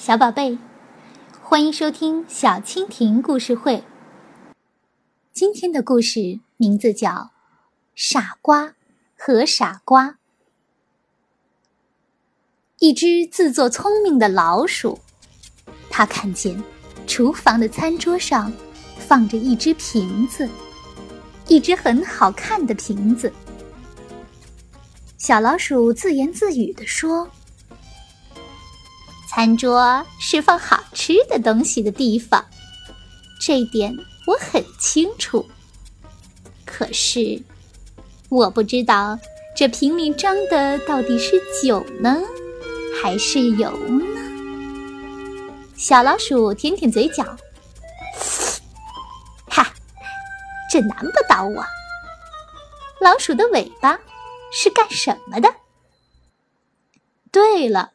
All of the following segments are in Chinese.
小宝贝，欢迎收听小蜻蜓故事会。今天的故事名字叫《傻瓜和傻瓜》。一只自作聪明的老鼠，它看见厨房的餐桌上放着一只瓶子，一只很好看的瓶子。小老鼠自言自语地说。餐桌是放好吃的东西的地方，这点我很清楚。可是，我不知道这瓶里装的到底是酒呢，还是油呢？小老鼠舔舔嘴角，哈，这难不倒我。老鼠的尾巴是干什么的？对了。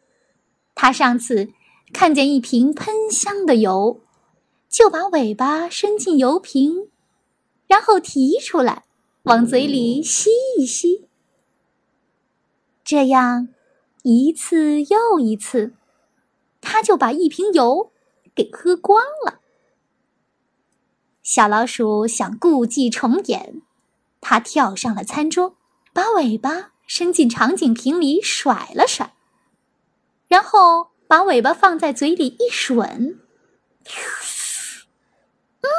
他上次看见一瓶喷香的油，就把尾巴伸进油瓶，然后提出来，往嘴里吸一吸。这样一次又一次，他就把一瓶油给喝光了。小老鼠想故伎重演，它跳上了餐桌，把尾巴伸进长颈瓶里甩了甩。然后把尾巴放在嘴里一吮，嗯，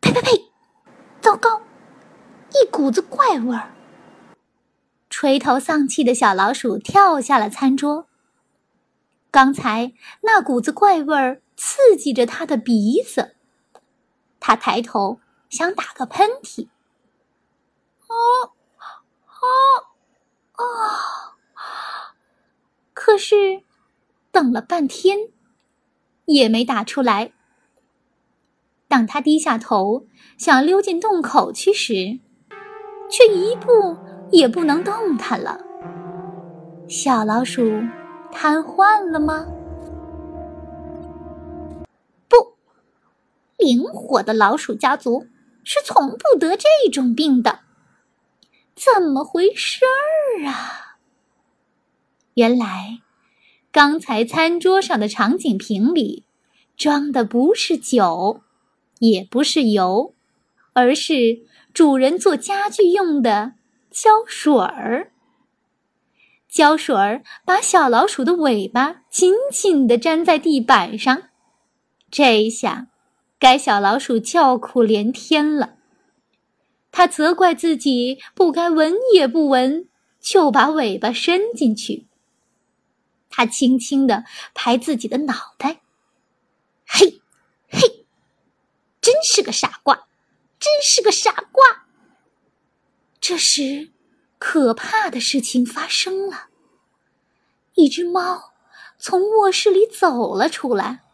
呸呸呸！糟糕，一股子怪味儿。垂头丧气的小老鼠跳下了餐桌。刚才那股子怪味儿刺激着它的鼻子，它抬头想打个喷嚏。哦，哦，啊！可是，等了半天，也没打出来。当他低下头想溜进洞口去时，却一步也不能动弹了。小老鼠瘫痪了吗？不，灵活的老鼠家族是从不得这种病的。怎么回事儿啊？原来，刚才餐桌上的长颈瓶里装的不是酒，也不是油，而是主人做家具用的胶水儿。胶水儿把小老鼠的尾巴紧紧地粘在地板上，这一下，该小老鼠叫苦连天了。他责怪自己不该闻也不闻，就把尾巴伸进去。他轻轻地拍自己的脑袋，嘿，嘿，真是个傻瓜，真是个傻瓜。这时，可怕的事情发生了。一只猫从卧室里走了出来，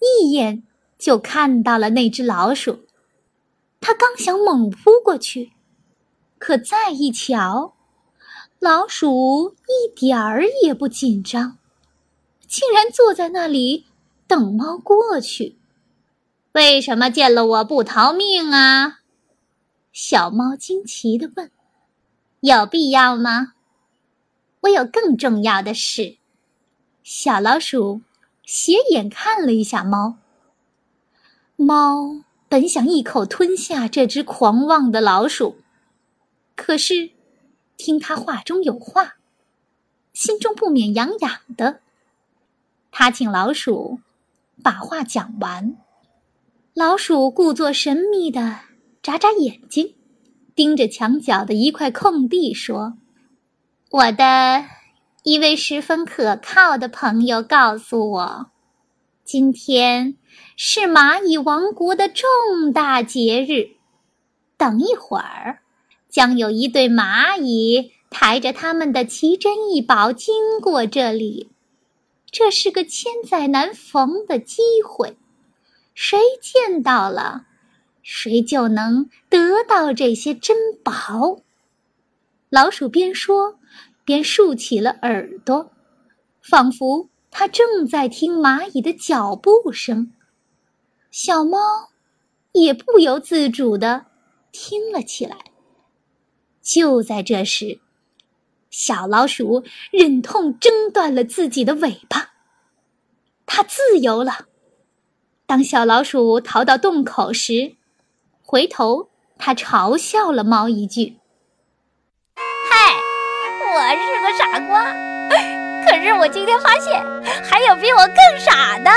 一眼就看到了那只老鼠。它刚想猛扑过去，可再一瞧。老鼠一点儿也不紧张，竟然坐在那里等猫过去。为什么见了我不逃命啊？小猫惊奇地问：“有必要吗？”我有更重要的事。小老鼠斜眼看了一下猫。猫本想一口吞下这只狂妄的老鼠，可是。听他话中有话，心中不免痒痒的。他请老鼠把话讲完，老鼠故作神秘的眨眨眼睛，盯着墙角的一块空地说：“我的一位十分可靠的朋友告诉我，今天是蚂蚁王国的重大节日。等一会儿。”将有一对蚂蚁抬着他们的奇珍异宝经过这里，这是个千载难逢的机会，谁见到了，谁就能得到这些珍宝。老鼠边说边竖起了耳朵，仿佛它正在听蚂蚁的脚步声。小猫也不由自主的听了起来。就在这时，小老鼠忍痛挣断了自己的尾巴。它自由了。当小老鼠逃到洞口时，回头，它嘲笑了猫一句：“嗨，我是个傻瓜，可是我今天发现还有比我更傻的。”